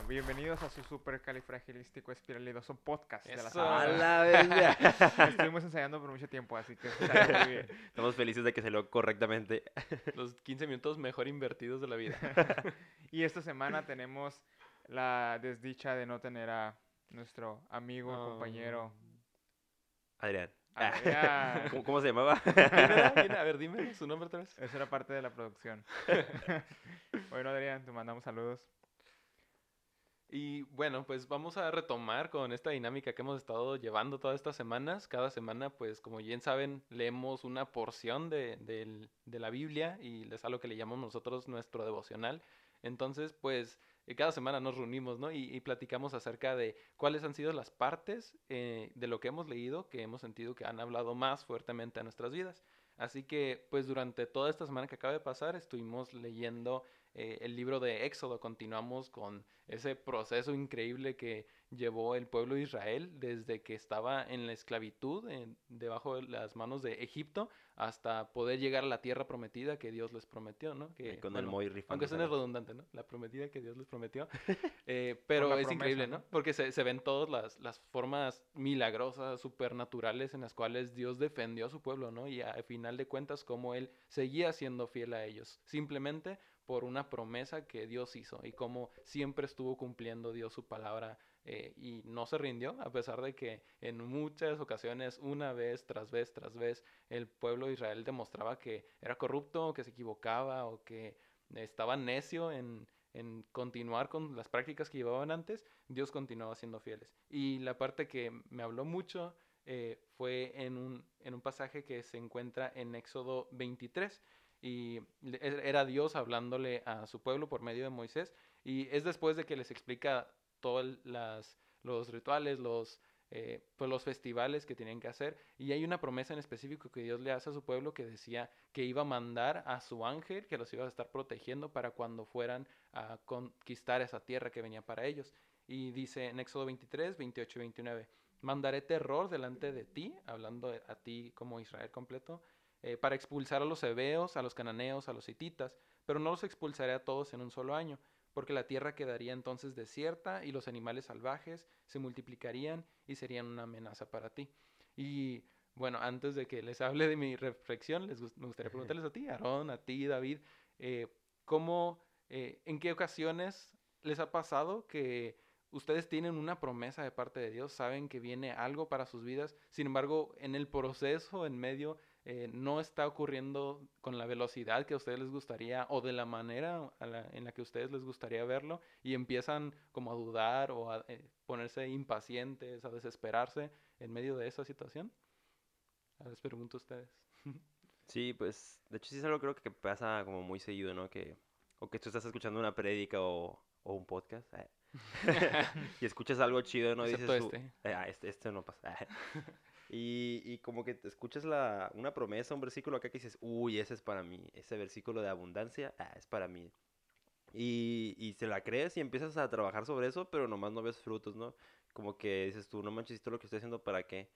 familia, bienvenidos a su supercalifragilístico espiralidoso podcast de la semana. la bestia. Estuvimos ensayando por mucho tiempo, así que salió muy bien. Estamos felices de que salió correctamente. Los 15 minutos mejor invertidos de la vida. Y esta semana tenemos la desdicha de no tener a nuestro amigo, Oh. compañero Adrián. Adrián. ¿Cómo, cómo se llamaba? Mira, mira, a ver, dime su nombre otra vez. Eso era parte de la producción. bueno, Adrián, te mandamos saludos. Y bueno, pues vamos a retomar con esta dinámica que hemos estado llevando todas estas semanas. Cada semana, pues como bien saben, leemos una porción de, de la Biblia y es algo que le llamamos nosotros nuestro devocional. Entonces, pues eh, cada semana nos reunimos, ¿no? Y, y platicamos acerca de cuáles han sido las partes eh, de lo que hemos leído que hemos sentido que han hablado más fuertemente a nuestras vidas. Así que, pues durante toda esta semana que acaba de pasar, estuvimos leyendo eh, el libro de Éxodo. Continuamos con ese proceso increíble que llevó el pueblo de Israel desde que estaba en la esclavitud, en- debajo de las manos de Egipto, hasta poder llegar a la tierra prometida que Dios les prometió, ¿no? Que, Y con el bueno, Moy aunque suene redundante, ¿no? La prometida que Dios les prometió. Eh, pero es promesa, increíble, ¿no? ¿no? Porque se, se ven todas las, las formas milagrosas, supernaturales en las cuales Dios defendió a su pueblo, ¿no? Y a- al final de cuentas, cómo Él seguía siendo fiel a ellos. Simplemente por una promesa que Dios hizo y cómo siempre estuvo cumpliendo Dios su palabra eh, y no se rindió, a pesar de que en muchas ocasiones, una vez tras vez tras vez, el pueblo de Israel demostraba que era corrupto, que se equivocaba o que estaba necio en, en continuar con las prácticas que llevaban antes, Dios continuaba siendo fieles. Y la parte que me habló mucho eh, fue en un, en un pasaje que se encuentra en Éxodo 23. Y e- era Dios hablándole a su pueblo por medio de Moisés. Y es después de que les explica todos los rituales, los, eh, pues los festivales que tenían que hacer. Y hay una promesa en específico que Dios le hace a su pueblo que decía que iba a mandar a su ángel, que los iba a estar protegiendo para cuando fueran a conquistar esa tierra que venía para ellos. Y dice en Éxodo 23, 28 y 29, mandaré terror delante de ti, hablando a ti como Israel completo, eh, para expulsar a los hebeos, a los cananeos, a los hititas, pero no los expulsaré a todos en un solo año, porque la tierra quedaría entonces desierta y los animales salvajes se multiplicarían y serían una amenaza para ti. Y bueno, antes de que les hable de mi reflexión, les me gustaría preguntarles a ti, Aarón, a ti, David, eh, ¿cómo, eh, en qué ocasiones les ha pasado que ustedes tienen una promesa de parte de Dios, saben que viene algo para sus vidas, sin embargo, en el proceso, en medio, eh, no está ocurriendo con la velocidad que a ustedes les gustaría o de la manera a la- en la que a ustedes les gustaría verlo y empiezan como a dudar o a eh, ponerse impacientes, a desesperarse en medio de esa situación? Les pregunto a ustedes. Sí, pues, de hecho sí es algo creo que pasa como muy seguido, ¿no? Que, o que tú estás escuchando una prédica o, o un podcast eh, y escuchas algo chido, ¿no? Dices este. "Eh, ah, este, este no pasa. Y, y como que te escuchas la, una promesa, un versículo acá que dices, uy, ese es para mí, ese versículo de abundancia, ah, es para mí. Y, y se la crees y empiezas a trabajar sobre eso, pero nomás no ves frutos, ¿no? Como que dices tú, no manches, ¿esto lo que estoy haciendo para qué?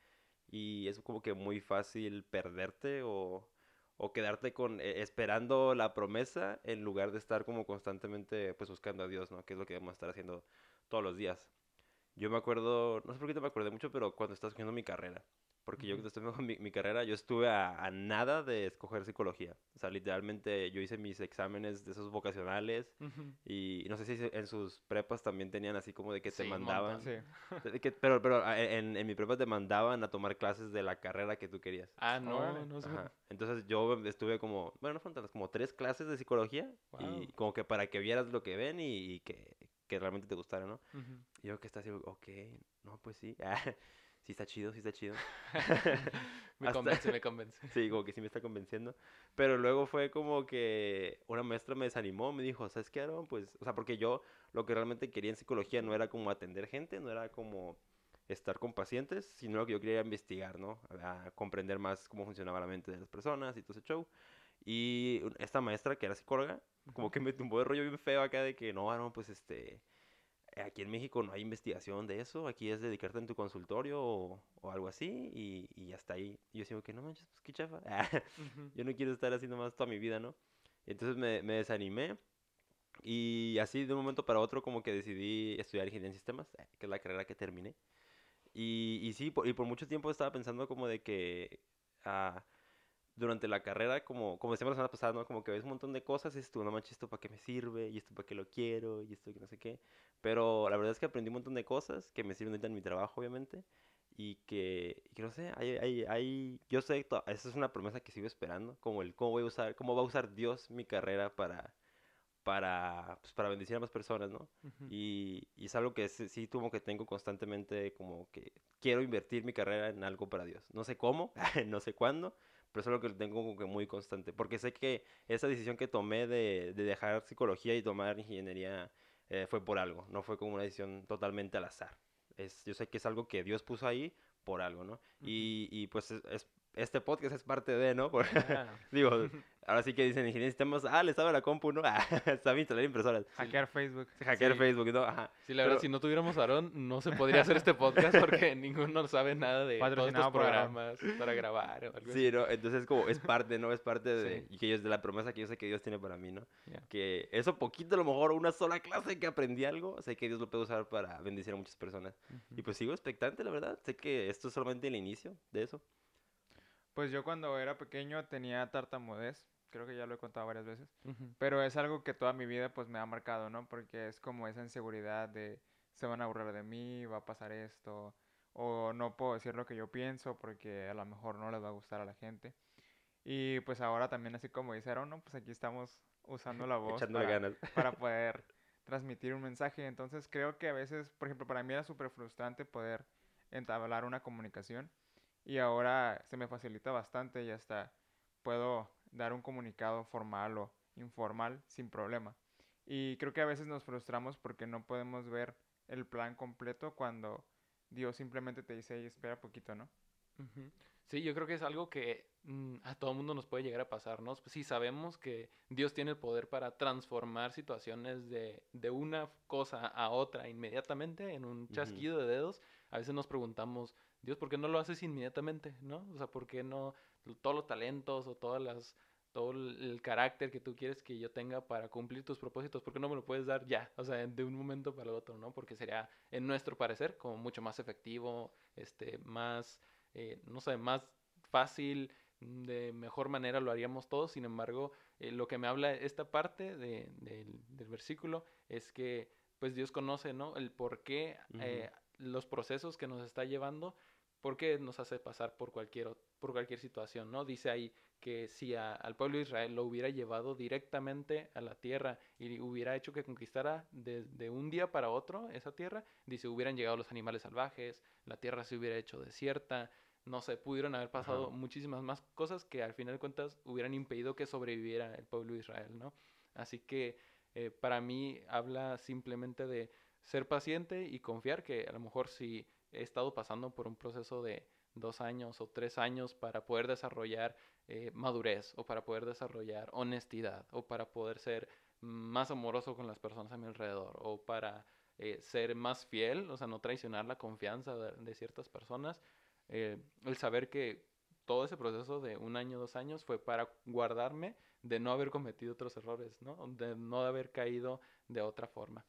Y es como que muy fácil perderte o, o quedarte con eh, esperando la promesa en lugar de estar como constantemente pues buscando a Dios, ¿no? Que es lo que debemos estar haciendo todos los días. Yo me acuerdo, no sé por qué te me acordé mucho, pero cuando estaba escogiendo mi carrera. Porque yo Ujú. cuando estaba escogiendo mi, mi carrera, yo estuve a, a nada de escoger psicología. O sea, literalmente yo hice mis exámenes de esos vocacionales y no sé si en sus prepas también tenían así como de que te Sí, un mandaban. montón. Sí. que- pero pero ah, en, en mi prepa te mandaban a tomar clases de la carrera que tú querías. Ah, no, Órale. no sé. Entonces yo estuve como, bueno, no fueron como tres clases de psicología y Guau. como que para que vieras lo que ven y, y que, que realmente te gustara, ¿no? Ujú. Y yo que está así, ok, no, pues sí, sí está chido, sí está chido. Me Hasta- convence, me convence. Sí, como que sí me está convenciendo. Pero luego fue como que una maestra me desanimó, me dijo, ¿sabes qué, Aaron? Pues, o sea, porque yo lo que realmente quería en psicología no era como atender gente, no era como estar con pacientes, sino lo que yo quería investigar, ¿no? A, a comprender más cómo funcionaba la mente de las personas y todo ese show. Y esta maestra, que era psicóloga, como que me tumbó de rollo bien feo acá de que, no, Aaron, pues, este, aquí en México no hay investigación de eso, aquí es dedicarte en tu consultorio o, o algo así, y, y hasta ahí. Yo digo que no manches, pues qué chafa. Yo no quiero estar así nomás toda mi vida, ¿no? Entonces me, me desanimé Y así de un momento para otro como que decidí estudiar ingeniería en sistemas, eh, que es la carrera que terminé. Y, y sí, por, y por mucho tiempo estaba pensando como de que ah, durante la carrera, como, como decíamos la semana pasada, ¿no? Como que ves un montón de cosas y dices tú, no manches, ¿esto para qué me sirve? ¿Y esto para qué lo quiero? ¿Y esto que no sé qué? Pero la verdad es que aprendí un montón de cosas que me sirven ahorita en mi trabajo, obviamente. Y que, y que no sé, hay, hay, hay, yo sé, to- esa es una promesa que sigo esperando, como el cómo voy a usar, cómo va a usar Dios mi carrera para, para, pues, para bendecir a más personas, ¿no? Ujú. Y, y es algo que sí, sí como que tengo constantemente como que quiero invertir mi carrera en algo para Dios. No sé cómo, no sé cuándo, pero es algo que tengo como que muy constante. Porque sé que esa decisión que tomé de, de dejar psicología y tomar ingeniería eh, fue por algo, no fue como una decisión totalmente al azar. Es, yo sé que es algo que Dios puso ahí por algo, ¿no? Y, y pues es- es- este podcast es parte de, ¿no? Por- Ah, digo, ahora sí que dicen ingeniería de sistemas, ah, le sabe la compu, ¿no? Ah, sabe instalar impresoras. Hackear Facebook. Hackear Sí. Facebook, ¿no? Ajá. Sí, la verdad, Pero- si no tuviéramos a Aarón, no se podría hacer este podcast porque ninguno sabe nada de todos estos programas para grabar o algo Sí, ¿no? Entonces como es parte, ¿no? Es parte de, Sí. y que yo, de la promesa que yo sé que Dios tiene para mí, ¿no? Ya. Que eso poquito, a lo mejor una sola clase que aprendí algo, sé que Dios lo puede usar para bendecir a muchas personas. así. Y pues sigo expectante, la verdad. Sé que esto es solamente el inicio de eso. Pues yo cuando era pequeño tenía tartamudez. Creo que ya lo he contado varias veces. Pero es algo que toda mi vida pues me ha marcado, ¿no? Porque es como esa inseguridad de se van a burlar de mí, va a pasar esto, o no puedo decir lo que yo pienso porque a lo mejor no les va a gustar a la gente. Y pues ahora también así como dijeron, ¿no? Pues aquí estamos usando la voz para, ganas. para poder transmitir un mensaje. Entonces creo que a veces, por ejemplo, para mí era súper frustrante poder entablar una comunicación y ahora se me facilita bastante y hasta puedo dar un comunicado formal o informal sin problema. Y creo que a veces nos frustramos porque no podemos ver el plan completo cuando Dios simplemente te dice, "Ey, espera poquito, ¿no? Sí, yo creo que es algo que mm, a todo mundo nos puede llegar a pasar, ¿no? Si sabemos que Dios tiene el poder para transformar situaciones de, de una cosa a otra inmediatamente en un chasquido de dedos, a veces nos preguntamos, Dios, ¿por qué no lo haces inmediatamente, no? O sea, ¿por qué no todos los talentos o todas las todo el carácter que tú quieres que yo tenga para cumplir tus propósitos, ¿por qué no me lo puedes dar ya? O sea, de un momento para el otro, ¿no? Porque sería, en nuestro parecer, como mucho más efectivo, este, más, eh, no sé, más fácil, de mejor manera lo haríamos todos. Sin embargo, eh, lo que me habla esta parte de- del, del versículo es que, pues Dios conoce, ¿no? El por qué, eh, los procesos que nos está llevando, por qué nos hace pasar por cualquier, por cualquier situación, ¿no? Dice ahí que si a- al pueblo de Israel lo hubiera llevado directamente a la tierra y hubiera hecho que conquistara de, de un día para otro esa tierra, dice, hubieran llegado los animales salvajes, la tierra se hubiera hecho desierta, no sé, pudieron haber pasado Ajá. muchísimas más cosas que al final de cuentas hubieran impedido que sobreviviera el pueblo de Israel, ¿no? Así que eh, para mí habla simplemente de ser paciente y confiar que a lo mejor si he estado pasando por un proceso de dos años o tres años para poder desarrollar eh, madurez o para poder desarrollar honestidad o para poder ser más amoroso con las personas a mi alrededor o para eh, ser más fiel, o sea, no traicionar la confianza de, ciertas personas, eh, el saber que todo ese proceso de un año, dos años fue para guardarme de no haber cometido otros errores, ¿no? De no haber caído de otra forma.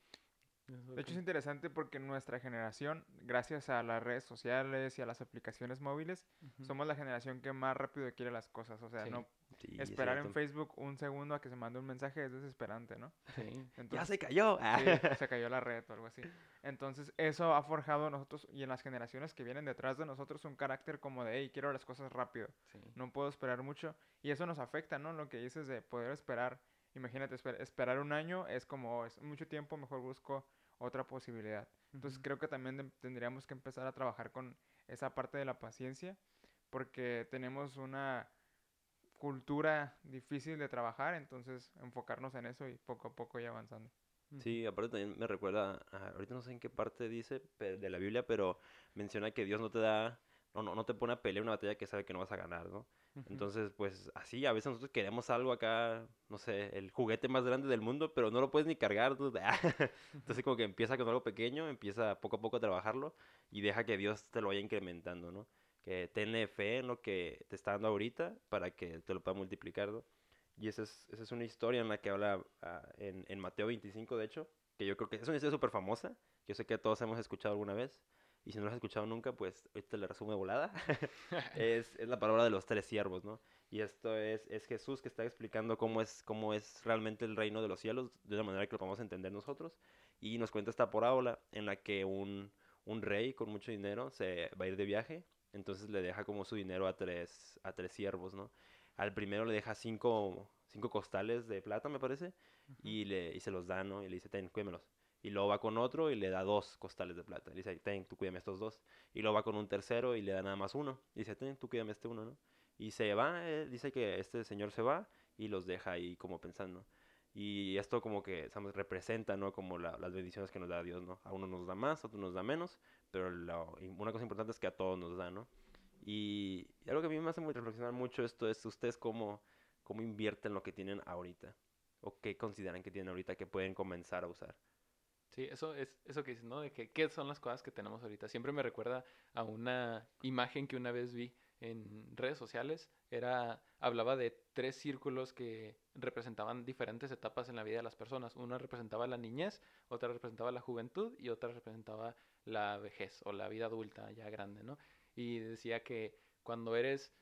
De hecho es interesante porque nuestra generación, gracias a las redes sociales y a las aplicaciones móviles, somos la generación que más rápido quiere las cosas. O sea, Sí. no Sí, es esperar en. Facebook un segundo a que se mande un mensaje es desesperante, ¿no? Sí. ¡Ya Entonces, se cayó! Sí, se cayó la red o algo así. Entonces, eso ha forjado en nosotros y en las generaciones que vienen detrás de nosotros un carácter como de, hey, quiero las cosas rápido, Sí. no puedo esperar mucho. Y eso nos afecta, ¿no? Lo que dices de poder esperar. Imagínate, esper- esperar un año es como, es mucho tiempo, mejor busco otra posibilidad. Entonces, creo que también tendríamos que empezar a trabajar con esa parte de la paciencia, porque tenemos una cultura difícil de trabajar, entonces enfocarnos en eso y poco a poco ir avanzando. Sí, aparte también me recuerda, a- ahorita no sé en qué parte dice de la Biblia, pero menciona que Dios no te da, no, no, no te pone a pelear una batalla que sabe que no vas a ganar, ¿no? Entonces, pues así, a veces nosotros queremos algo acá, no sé, el juguete más grande del mundo, pero no lo puedes ni cargar. dude. Entonces, como que empieza con algo pequeño, empieza poco a poco a trabajarlo y deja que Dios te lo vaya incrementando, ¿no? Que tenle fe en lo que te está dando ahorita para que te lo pueda multiplicar, ¿no? Y esa es, esa es una historia en la que habla ah, en, en Mateo 25, de hecho, que yo creo que es una historia súper famosa, que yo sé que todos hemos escuchado alguna vez. Y si no lo has escuchado nunca, pues ahorita le resumo de volada. es, es la palabra de los tres siervos, ¿no? Y esto es, es Jesús que está explicando cómo es, cómo es realmente el reino de los cielos, de una manera que lo podamos entender nosotros. Y nos cuenta esta parábola en la que un, un rey con mucho dinero se va a ir de viaje, entonces le deja como su dinero a tres, a tres siervos, ¿no? Al primero le deja cinco, cinco costales de plata, me parece, y, le, y se los da, ¿no? Y le dice, ten, cuídamelos. Y luego va con otro y le da dos costales de plata. Le dice, ten, tú cuídame estos dos. Y luego va con un tercero y le da nada más uno. Y dice, ten, tú cuídame este uno, ¿no? Y se va, eh, dice que este señor se va y los deja ahí como pensando. Y esto como que ¿sabes? representa, ¿no? Como la- las bendiciones que nos da Dios, ¿no? A uno nos da más, a otro nos da menos, pero lo- una cosa importante es que a todos nos da, ¿no? Y, y algo que a mí me hace muy reflexionar mucho esto es ustedes cómo, cómo invierten lo que tienen ahorita. O qué consideran que tienen ahorita que pueden comenzar a usar. Sí, eso es eso que dices, ¿no? De que qué son las cosas que tenemos ahorita. Siempre me recuerda a una imagen que una vez vi en redes sociales. Era, hablaba de tres círculos que representaban diferentes etapas en la vida de las personas. Una representaba la niñez, otra representaba la juventud y otra representaba la vejez o la vida adulta ya grande, ¿no? Y decía que cuando eres,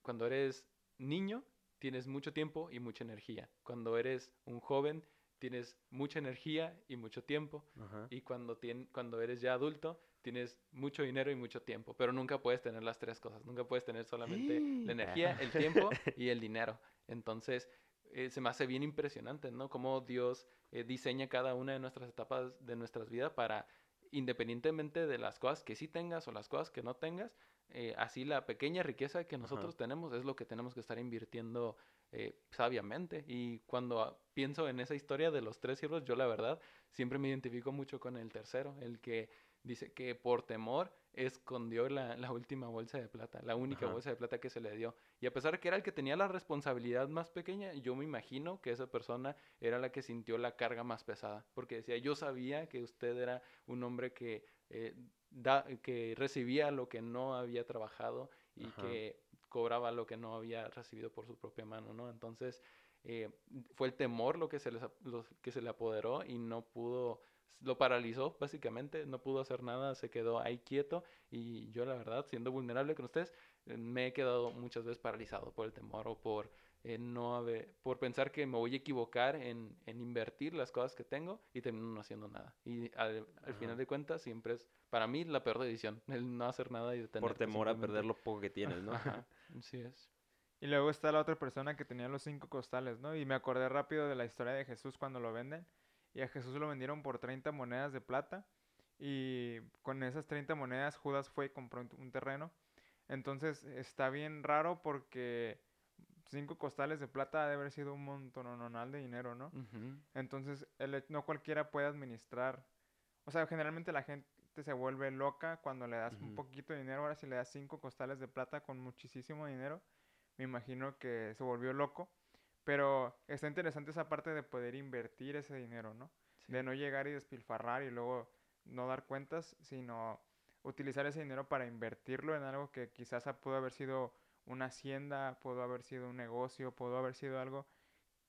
cuando eres niño, tienes mucho tiempo y mucha energía. Cuando eres un joven, tienes mucha energía y mucho tiempo. Ajá. Y cuando, tien- cuando eres ya adulto, tienes mucho dinero y mucho tiempo. Pero nunca puedes tener las tres cosas. Nunca puedes tener solamente la energía, el tiempo y el dinero. Entonces, eh, se me hace bien impresionante, ¿no? Cómo Dios eh, diseña cada una de nuestras etapas de nuestras vidas para, independientemente de las cosas que sí tengas o las cosas que no tengas, eh, así la pequeña riqueza que nosotros tenemos es lo que tenemos que estar invirtiendo eh, sabiamente. Y cuando ah, pienso en esa historia de los tres siervos, yo la verdad siempre me identifico mucho con el tercero, el que dice que por temor escondió la, la última bolsa de plata, la única Ajá. bolsa de plata que se le dio. Y a pesar de que era el que tenía la responsabilidad más pequeña, yo me imagino que esa persona era la que sintió la carga más pesada, porque decía, yo sabía que usted era un hombre que, eh, da, que recibía lo que no había trabajado y Ajá. que cobraba lo que no había recibido por su propia mano, ¿no? Entonces, eh, fue el temor lo que se, les, lo que se le apoderó y no pudo, lo paralizó básicamente, no pudo hacer nada, se quedó ahí quieto y yo la verdad, siendo vulnerable con ustedes, eh, me he quedado muchas veces paralizado por el temor o por eh, no haber, por pensar que me voy a equivocar en, en invertir las cosas que tengo y termino no haciendo nada. Y al, al final de cuentas siempre es, para mí, la peor decisión, el no hacer nada y Por detenerte temor a perder lo poco que tienes, ¿no? Así es. Y luego está la otra persona que tenía los cinco costales, ¿no? Y me acordé rápido de la historia de Jesús cuando lo venden. Y a Jesús lo vendieron por 30 monedas de plata. Y con esas 30 monedas Judas fue y compró un- terreno. Entonces está bien raro porque cinco costales de plata ha de haber sido un montononal de dinero, ¿no? Entonces, el no cualquiera puede administrar. O sea, generalmente la gente se vuelve loca cuando le das un Ujú. poquito de dinero. Ahora, si le das cinco costales de plata con muchísimo dinero, me imagino que se volvió loco. Pero está interesante esa parte de poder invertir ese dinero, ¿no? Sí. De no llegar y despilfarrar y luego no dar cuentas, sino utilizar ese dinero para invertirlo en algo que quizás pudo haber sido una hacienda, pudo haber sido un negocio, pudo haber sido algo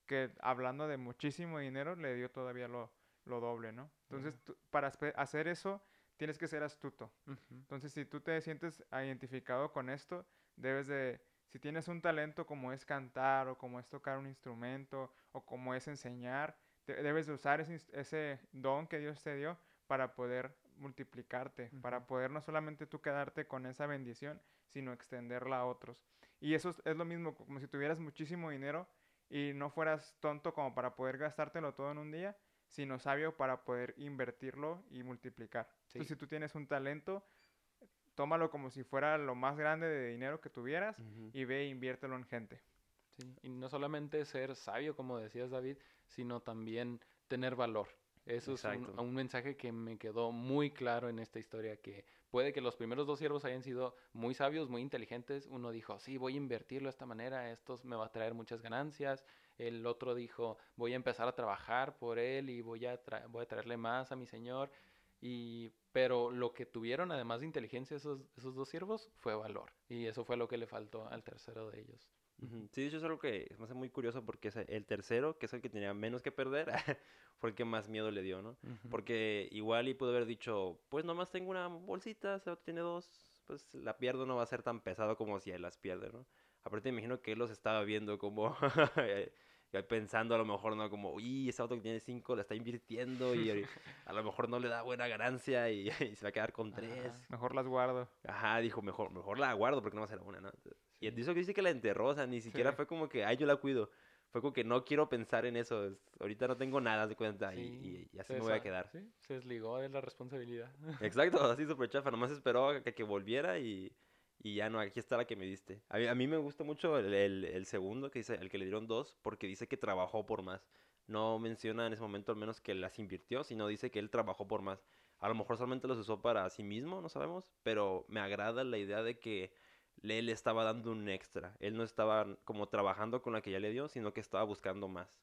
que hablando de muchísimo dinero le dio todavía lo, lo doble, ¿no? Entonces, Ujú. tú- para hacer eso tienes que ser astuto. Ujú. Entonces, si tú te sientes identificado con esto, debes de, si tienes un talento como es cantar o como es tocar un instrumento o como es enseñar, de- debes de usar ese, don que Dios te dio para poder multiplicarte, para poder no solamente tú quedarte con esa bendición, sino extenderla a otros. Y eso es, es lo mismo, como si tuvieras muchísimo dinero y no fueras tonto como para poder gastártelo todo en un día, sino sabio para poder invertirlo y multiplicar. Entonces, si tú tienes un talento, tómalo como si fuera lo más grande de dinero que tuvieras y ve e inviértelo en gente. Sí, Y no solamente ser sabio, como decías David, sino también tener valor. Eso es un, un mensaje que me quedó muy claro en esta historia, que puede que los primeros dos siervos hayan sido muy sabios, muy inteligentes. Uno dijo, sí, voy a invertirlo de esta manera, esto me va a traer muchas ganancias. El otro dijo, voy a empezar a trabajar por él y voy a, tra- voy a traerle más a mi señor. Y, pero lo que tuvieron, además de inteligencia, esos, esos dos siervos, fue valor. Y eso fue lo que le faltó al tercero de ellos. Sí, de hecho es algo que me hace muy curioso porque el tercero, que es el que tenía menos que perder, fue el que más miedo le dio, ¿no? Porque igual y pudo haber dicho, pues nomás tengo una bolsita, se tiene dos, pues la pierdo, no va a ser tan pesado como si él las pierde, ¿no? Aparte me imagino que él los estaba viendo como eh, pensando a lo mejor, ¿no? Como, uy, ese auto que tiene cinco la está invirtiendo y a lo mejor no le da buena ganancia y, y se va a quedar con tres. Ajá. Mejor las guardo. Ajá, dijo, mejor, mejor la guardo porque no va a ser una, ¿no? Y Sí. dice que dice que la enterró, o sea, ni siquiera Sí. fue como que, ay, yo la cuido. Fue como que no quiero pensar en eso. es- ahorita no tengo nada de cuenta y- Sí, y, y así me voy a quedar. sí, se desligó de la responsabilidad. Exacto, así súper chafa. Nomás esperó a que, que volviera y, y ya no, aquí está la que me diste. A mí, a mí me gusta mucho el, el- el segundo, que dice, el que le dieron dos, porque dice que trabajó por más. No menciona en ese momento al menos que las invirtió, sino dice que él trabajó por más. A lo mejor solamente los usó para sí mismo, no sabemos, pero me agrada la idea de que él estaba dando un extra. Él no estaba como trabajando con la que ya le dio, sino que estaba buscando más.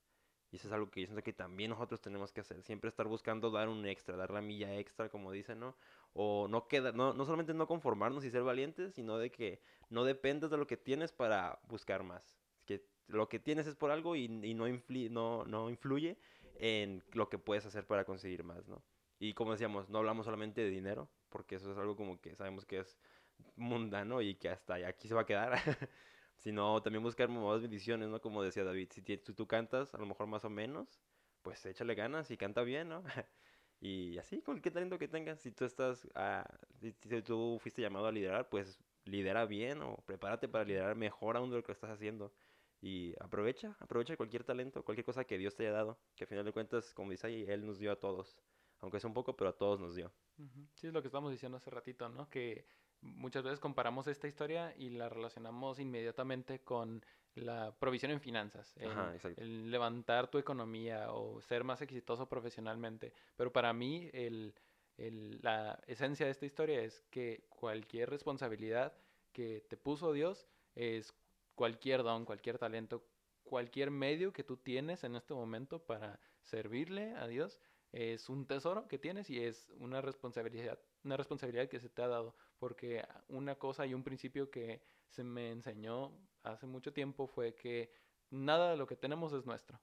Y eso es algo que yo siento que también nosotros tenemos que hacer. Siempre estar buscando dar un extra, dar la milla extra, como dicen, ¿no? O no queda, no, no solamente no conformarnos y ser valientes, sino de que no dependas de lo que tienes para buscar más. Que lo que tienes es por algo y, y no, infli- no, no influye en lo que puedes hacer para conseguir más, ¿no? Y como decíamos, no hablamos solamente de dinero, porque eso es algo como que sabemos que es mundano y que hasta aquí se va a quedar. sino también buscar más bendiciones, ¿no? Como decía David, si tú, tú cantas, a lo mejor más o menos, pues échale ganas y canta bien, ¿no? y así, con talento que tengas, si tú estás, ah, si, si tú fuiste llamado a liderar, pues lidera bien o prepárate para liderar mejor aún de lo que estás haciendo. Y aprovecha, aprovecha cualquier talento, cualquier cosa que Dios te haya dado, que al final de cuentas, como dice ahí, Él nos dio a todos. Aunque es un poco, pero a todos nos dio. Sí, es lo que estamos diciendo hace ratito, ¿no? Que muchas veces comparamos esta historia y la relacionamos inmediatamente con la provisión en finanzas, el, Ajá, exacto. el levantar tu economía o ser más exitoso profesionalmente. Pero para mí el, el- la esencia de esta historia es que cualquier responsabilidad que te puso Dios es cualquier don, cualquier talento, cualquier medio que tú tienes en este momento para servirle a Dios es un tesoro que tienes y es una responsabilidad, una responsabilidad que se te ha dado, porque una cosa y un principio que se me enseñó hace mucho tiempo fue que nada de lo que tenemos es nuestro.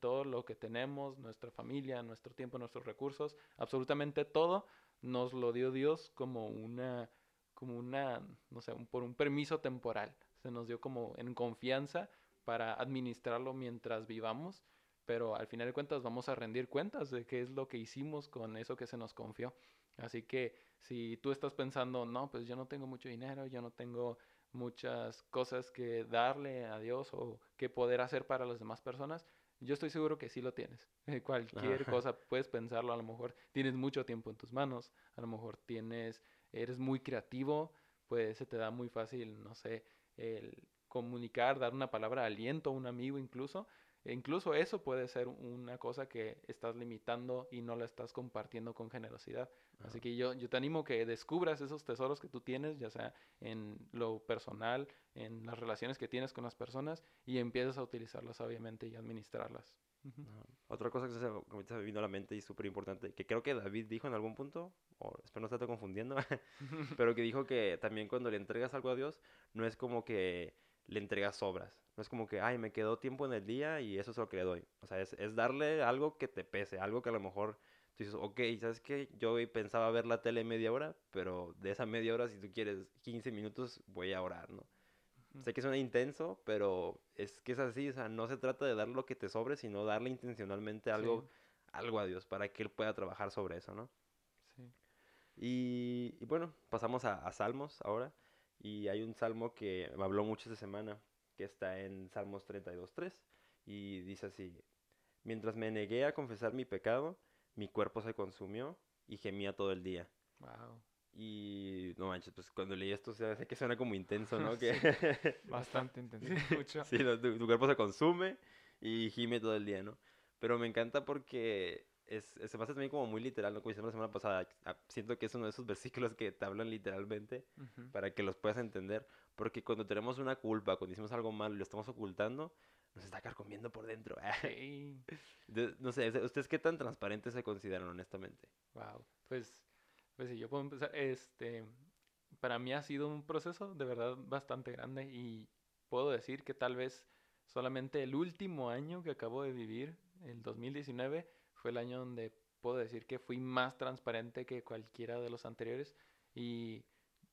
Todo lo que tenemos, nuestra familia, nuestro tiempo, nuestros recursos, absolutamente todo nos lo dio Dios como una como una, no sé, un- por un permiso temporal. Se nos dio como en confianza para administrarlo mientras vivamos, pero al final de cuentas vamos a rendir cuentas de qué es lo que hicimos con eso que se nos confió. Así que si tú estás pensando, no, pues yo no tengo mucho dinero, yo no tengo muchas cosas que darle a Dios o que poder hacer para las demás personas, yo estoy seguro que sí lo tienes. Cualquier Ajá. cosa puedes pensarlo, a lo mejor tienes mucho tiempo en tus manos, a lo mejor tienes, eres muy creativo, pues se te da muy fácil, no sé, el comunicar, dar una palabra de aliento a un amigo incluso. E incluso eso puede ser una cosa que estás limitando y no la estás compartiendo con generosidad. Así que yo, yo te animo que descubras esos tesoros que tú tienes, ya sea en lo personal, en las relaciones que tienes con las personas, y empieces a utilizarlas obviamente y administrarlas. Ajá. Otra cosa que se, me vino a la mente y súper importante, que creo que David dijo en algún punto, o espero no estate confundiendo, pero que dijo que también cuando le entregas algo a Dios, no es como que le entregas sobras, no es como que, ay, me quedó tiempo en el día y eso es lo que le doy. O sea, es, es darle algo que te pese, algo que a lo mejor tú dices, ok, ¿sabes qué? Yo pensaba ver la tele media hora, pero de esa media hora, si tú quieres 15 minutos, voy a orar, ¿no? Sé que suena intenso, pero es que es así, o sea, no se trata de dar lo que te sobre, sino darle intencionalmente algo, Sí, algo a Dios para que Él pueda trabajar sobre eso, ¿no? sí. Y, y bueno, pasamos a, a Salmos ahora, y hay un salmo que me habló mucho esta semana, que está en Salmos 32.3, y dice así, mientras me negué a confesar mi pecado, mi cuerpo se consumió y gemía todo el día. Wow. Y no manches, pues cuando leí esto, o sea, sé que suena como intenso, ¿no? Sí. Que Bastante intenso. Sí, mucho. Sí, no, tu, tu cuerpo se consume y gime todo el día, ¿no? Pero me encanta porque es, es- se me hace también como muy literal, ¿no? Como hicimos la semana pasada. ah, Siento que es uno de esos versículos que te hablan literalmente Ujú. para que los puedas entender. Porque cuando tenemos una culpa, cuando hicimos algo malo y lo estamos ocultando, nos está carcomiendo por dentro. Sí. No sé, ¿ustedes qué tan transparentes se consideran, honestamente? Wow. Pues, pues sí, yo puedo empezar. Este, para mí ha sido un proceso de verdad bastante grande y puedo decir que tal vez solamente el último año que acabo de vivir, el 2019, fue el año donde puedo decir que fui más transparente que cualquiera de los anteriores y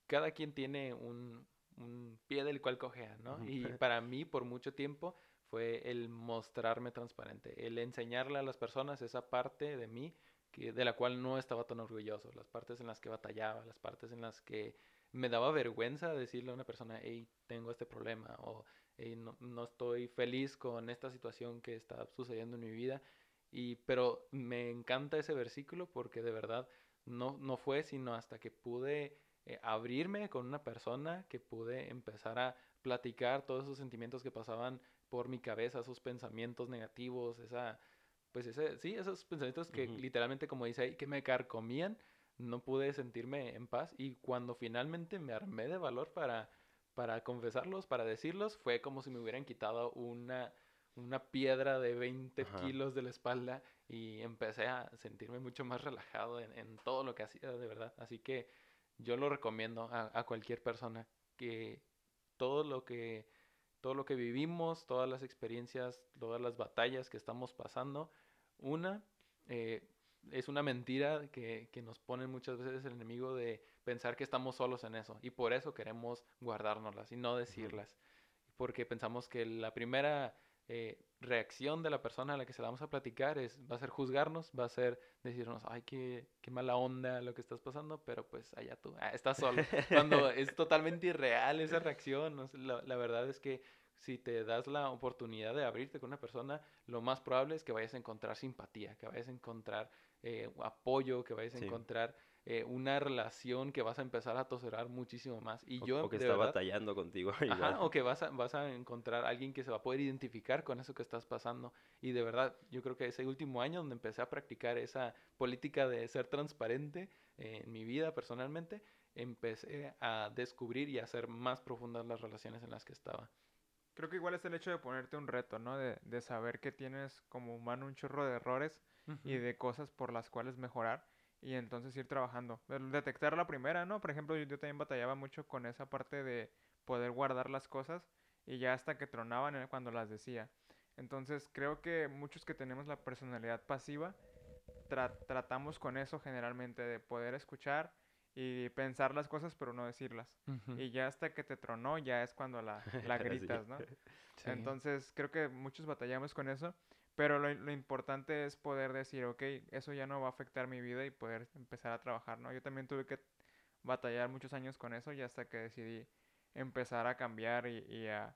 cada quien tiene un, un pie del cual cojea, ¿no? Y para mí por mucho tiempo fue el mostrarme transparente, el enseñarle a las personas esa parte de mí que, de la cual no estaba tan orgulloso, las partes en las que batallaba, las partes en las que me daba vergüenza decirle a una persona, hey, tengo este problema o hey, no, no estoy feliz con esta situación que está sucediendo en mi vida. Y, pero me encanta ese versículo porque de verdad no, no fue sino hasta que pude eh, abrirme con una persona, que pude empezar a platicar todos esos sentimientos que pasaban por mi cabeza, esos pensamientos negativos, esa, pues ese, sí, esos pensamientos que literalmente, como dice ahí, que me carcomían, no pude sentirme en paz y cuando finalmente me armé de valor para, para confesarlos, para decirlos, fue como si me hubieran quitado una, una piedra de 20 kilos de la espalda y empecé a sentirme mucho más relajado en, en, todo lo que hacía de verdad. Así que yo lo recomiendo a, a, cualquier persona que todo lo que todo lo que vivimos, todas las experiencias, todas las batallas que estamos pasando, una eh, es una mentira que, que, nos pone muchas veces el enemigo de pensar que estamos solos en eso y por eso queremos guardárnoslas y no decirlas, porque pensamos que la primera eh, reacción de la persona a la que se la vamos a platicar es, va a ser juzgarnos, va a ser decirnos, ay, qué, qué mala onda lo que estás pasando, pero pues allá tú, ah, estás solo. Cuando es totalmente irreal esa reacción, la, la, verdad es que si te das la oportunidad de abrirte con una persona, lo más probable es que vayas a encontrar simpatía, que vayas a encontrar eh, apoyo, que vayas a sí. encontrar eh, una relación que vas a empezar a tolerar muchísimo más. Y o, yo, o que está verdad, batallando contigo. Ajá, o que vas a, vas a encontrar alguien que se va a poder identificar con eso que estás pasando. Y de verdad, yo creo que ese último año donde empecé a practicar esa política de ser transparente eh, en mi vida personalmente, empecé a descubrir y a hacer más profundas las relaciones en las que estaba. Creo que igual es el hecho de ponerte un reto, ¿no? De, de saber que tienes como humano un chorro de errores uh -huh. y de cosas por las cuales mejorar y entonces ir trabajando. Detectar la primera, ¿no? Por ejemplo, yo, yo, también batallaba mucho con esa parte de poder guardar las cosas y ya hasta que tronaban cuando las decía. Entonces creo que muchos que tenemos la personalidad pasiva tra tratamos con eso generalmente de poder escuchar y pensar las cosas pero no decirlas. Uh -huh. Y ya hasta que te tronó ya es cuando la, la gritas, ¿no? Sí. Entonces creo que muchos batallamos con eso. Pero lo, lo, importante es poder decir, ok, eso ya no va a afectar mi vida y poder empezar a trabajar, ¿no? Yo también tuve que batallar muchos años con eso y hasta que decidí empezar a cambiar y, y a,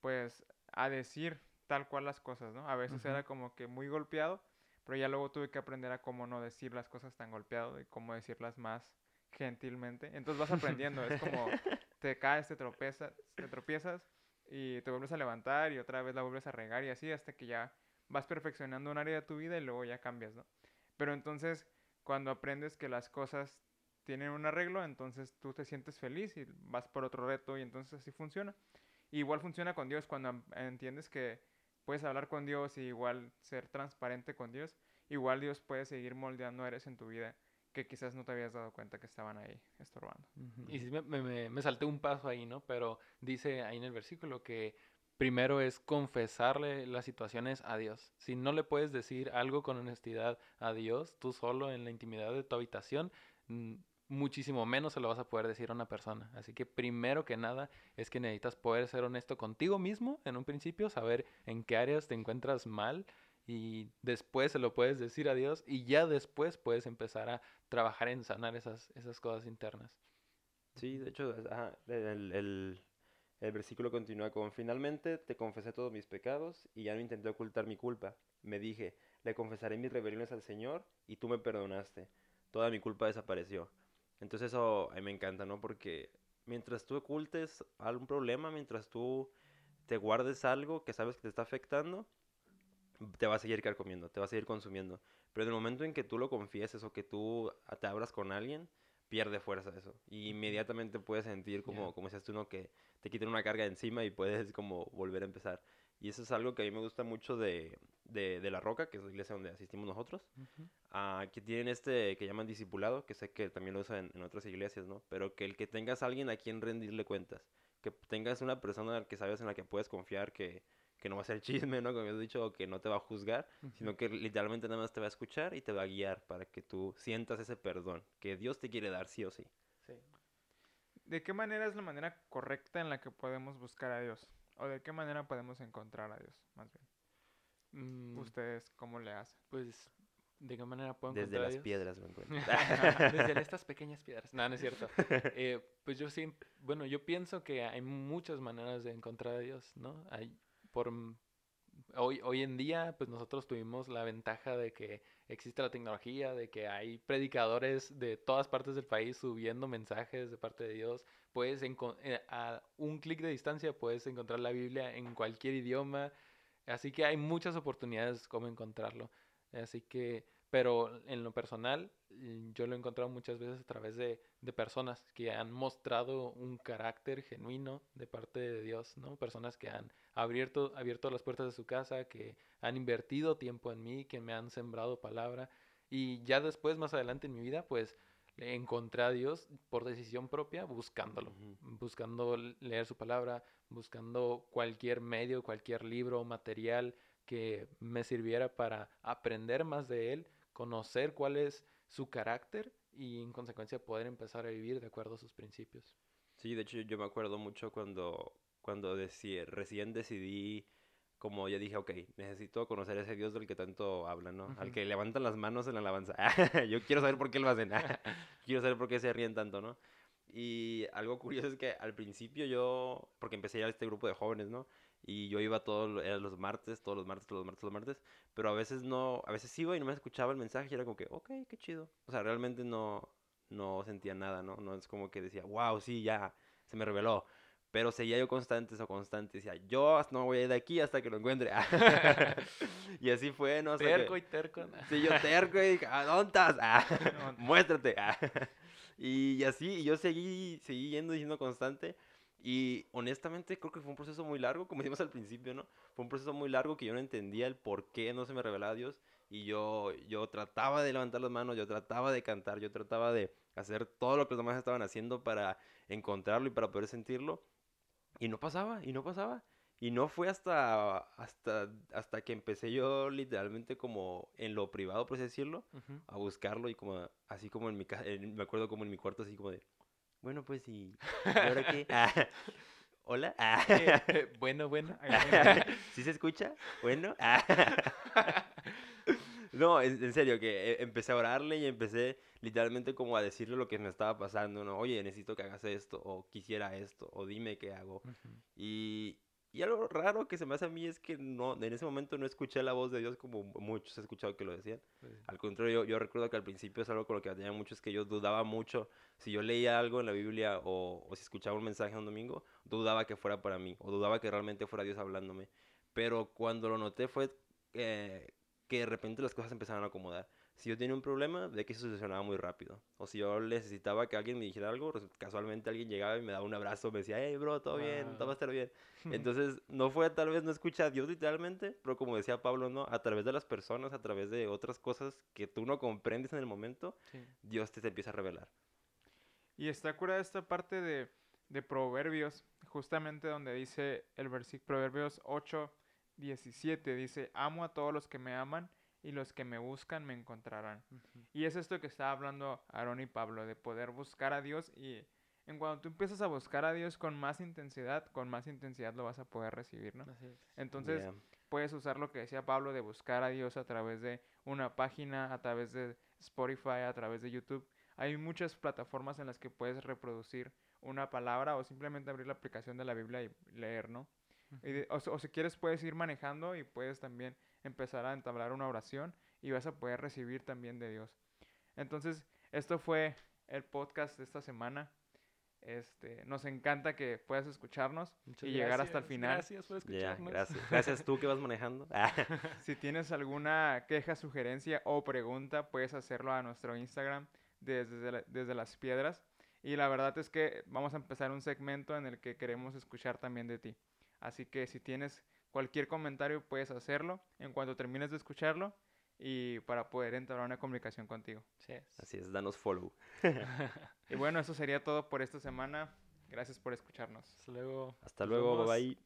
pues, a decir tal cual las cosas, ¿no? A veces uh -huh. era como que muy golpeado, pero ya luego tuve que aprender a cómo no decir las cosas tan golpeado y cómo decirlas más gentilmente. Entonces vas aprendiendo, es como te caes, te tropiezas, te tropiezas y te vuelves a levantar y otra vez la vuelves a regar y así hasta que ya vas perfeccionando un área de tu vida y luego ya cambias, ¿no? Pero entonces, cuando aprendes que las cosas tienen un arreglo, entonces tú te sientes feliz y vas por otro reto y entonces así funciona. Igual funciona con Dios cuando entiendes que puedes hablar con Dios y igual ser transparente con Dios, igual Dios puede seguir moldeando áreas en tu vida que quizás no te habías dado cuenta que estaban ahí estorbando. Y sí, me, me, me salté un paso ahí, ¿no? Pero dice ahí en el versículo que primero es confesarle las situaciones a Dios. Si no le puedes decir algo con honestidad a Dios, tú solo en la intimidad de tu habitación, muchísimo menos se lo vas a poder decir a una persona. Así que primero que nada es que necesitas poder ser honesto contigo mismo en un principio, saber en qué áreas te encuentras mal y después se lo puedes decir a Dios y ya después puedes empezar a trabajar en sanar esas, esas cosas internas. Sí, de hecho, el el versículo continúa con, finalmente te confesé todos mis pecados y ya no intenté ocultar mi culpa. Me dije, le confesaré mis rebeliones al Señor y tú me perdonaste. Toda mi culpa desapareció. Entonces eso mí me encanta, ¿no? Porque mientras tú ocultes algún problema, mientras tú te guardes algo que sabes que te está afectando, te va a seguir carcomiendo, te va a seguir consumiendo. Pero en el momento en que tú lo confieses o que tú te abras con alguien, pierde fuerza eso. Y inmediatamente puedes sentir como, yeah. como decías tú, ¿no? Que te quiten una carga encima y puedes como volver a empezar. Y eso es algo que a mí me gusta mucho de, de, de La Roca, que es la iglesia donde asistimos nosotros. Uh -huh. uh, que tienen este que llaman discipulado, que sé que también lo usan en, en, otras iglesias, ¿no? Pero que el que tengas a alguien a quien rendirle cuentas. que tengas una persona que sabes en la que puedes confiar, que, que no va a ser chisme, ¿no? Como habías dicho, o que no te va a juzgar, sino que literalmente nada más te va a escuchar y te va a guiar para que tú sientas ese perdón que Dios te quiere dar sí o sí. Sí. ¿De qué manera es la manera correcta en la que podemos buscar a Dios? ¿O de qué manera podemos encontrar a Dios, más bien? Mm, ¿Ustedes cómo le hacen? Pues, ¿de qué manera puedo Desde encontrar a las Dios? piedras lo encuentro. Desde estas pequeñas piedras. No, no es cierto. Eh, pues yo sí, bueno, yo pienso que hay muchas maneras de encontrar a Dios, ¿no? Hay, por, m- hoy, hoy en día, pues nosotros tuvimos la ventaja de que existe la tecnología, de que hay predicadores de todas partes del país subiendo mensajes de parte de Dios. Puedes, eh, a un clic de distancia, puedes encontrar la Biblia en cualquier idioma. Así que hay muchas oportunidades como encontrarlo. Así que, pero en lo personal, yo lo he encontrado muchas veces a través de, de personas que han mostrado un carácter genuino de parte de Dios, ¿no? Personas que han abierto, abierto las puertas de su casa, que han invertido tiempo en mí, que me han sembrado palabra. Y ya después, más adelante en mi vida, pues encontré a Dios por decisión propia, buscándolo, buscando leer su palabra, buscando cualquier medio, cualquier libro, material que me sirviera para aprender más de él, conocer cuál es su carácter y en consecuencia poder empezar a vivir de acuerdo a sus principios. Sí, de hecho yo me acuerdo mucho cuando, cuando deci- recién decidí, como ya dije, ok, necesito conocer a ese Dios del que tanto hablan, ¿no? Al Ujú. que levantan las manos en la alabanza. yo quiero saber por qué lo hacen. quiero saber por qué se ríen tanto, ¿no? Y algo curioso es que al principio yo, porque empecé ya este grupo de jóvenes, ¿no? Y yo iba todos los martes, todos los martes, todos los martes, todos los martes, pero a veces no, a veces iba y no me escuchaba el mensaje y era como que, ok, qué chido. O sea, realmente no, no sentía nada, ¿no? No es como que decía, wow, sí, ya, se me reveló. Pero seguía yo constante, eso constante. Decía, yo no voy a ir de aquí hasta que lo encuentre. y así fue, ¿no? Hasta que- Terco y terco. nah. Sí, yo terco y dije, ¿a dónde estás? Ah, No. muéstrate. ah. Y así, y yo seguí, seguí yendo diciendo constante. Y honestamente creo que fue un proceso muy largo, como decimos al principio, ¿no? Fue un proceso muy largo que yo no entendía el por qué no se me revelaba Dios. Y yo, yo trataba de levantar las manos, yo trataba de cantar, yo trataba de hacer todo lo que los demás estaban haciendo para encontrarlo y para poder sentirlo. Y no pasaba, y no pasaba. Y no fue hasta, hasta, hasta que empecé yo literalmente como en lo privado, por así decirlo, Ujú. a buscarlo y como así como en mi casa, me acuerdo como en mi cuarto así como de, bueno pues y, ¿y ahora qué? Ah, Hola, Ah, Eh, eh, bueno, bueno. ¿sí se escucha? Bueno, Ah. no, en, serio que eh, empecé a orarle y empecé literalmente como a decirle lo que me estaba pasando, ¿no? Oye, necesito que hagas esto o quisiera esto o dime qué hago. Y, y algo raro que se me hace a mí es que no, en ese momento no escuché la voz de Dios como muchos he escuchado que lo decían. Sí. Al contrario, yo, yo recuerdo que al principio es algo con lo que tenía mucho, es que yo dudaba mucho. Si yo leía algo en la Biblia o, o si escuchaba un mensaje un domingo, dudaba que fuera para mí o dudaba que realmente fuera Dios hablándome. Pero cuando lo noté fue eh, que de repente las cosas empezaron a acomodar. Si yo tenía un problema, de que se solucionaba muy rápido. O si yo necesitaba que alguien me dijera algo, casualmente alguien llegaba y me daba un abrazo, me decía, hey, bro, todo bien, todo va a estar bien. Entonces, no fue tal vez no escucha a Dios literalmente, pero como decía Pablo, ¿no? A través de las personas, a través de otras cosas que tú no comprendes en el momento, Sí. Dios te, te empieza a revelar. Y está curada esta parte de, de Proverbios, justamente donde dice el versículo Proverbios 8, 17, dice, amo a todos los que me aman y los que me buscan me encontrarán. Y es esto que está hablando Aarón y Pablo, de poder buscar a Dios y en cuando tú empiezas a buscar a Dios con más intensidad, con más intensidad lo vas a poder recibir, ¿no? Así es. Entonces, Yeah. puedes usar lo que decía Pablo de buscar a Dios a través de una página, a través de Spotify, a través de YouTube. Hay muchas plataformas en las que puedes reproducir una palabra o simplemente abrir la aplicación de la Biblia y leer, ¿no? Y de- o, si- o si quieres puedes ir manejando y puedes también empezar a entablar una oración y vas a poder recibir también de Dios. Entonces, esto fue el podcast de esta semana. Este, nos encanta que puedas escucharnos Muchas y llegar hasta el final. Gracias por Yeah, escucharnos. gracias. Gracias tú que vas manejando. Ah, Si tienes alguna queja, sugerencia o pregunta, puedes hacerlo a nuestro Instagram desde, la- desde las piedras. Y la verdad es que vamos a empezar un segmento en el que queremos escuchar también de ti. Así que si tienes cualquier comentario, puedes hacerlo en cuanto termines de escucharlo y para poder entablar una comunicación contigo. Así es. Así es, danos follow. Y bueno, eso sería todo por esta semana. Gracias por escucharnos. Hasta luego. Hasta luego, bye.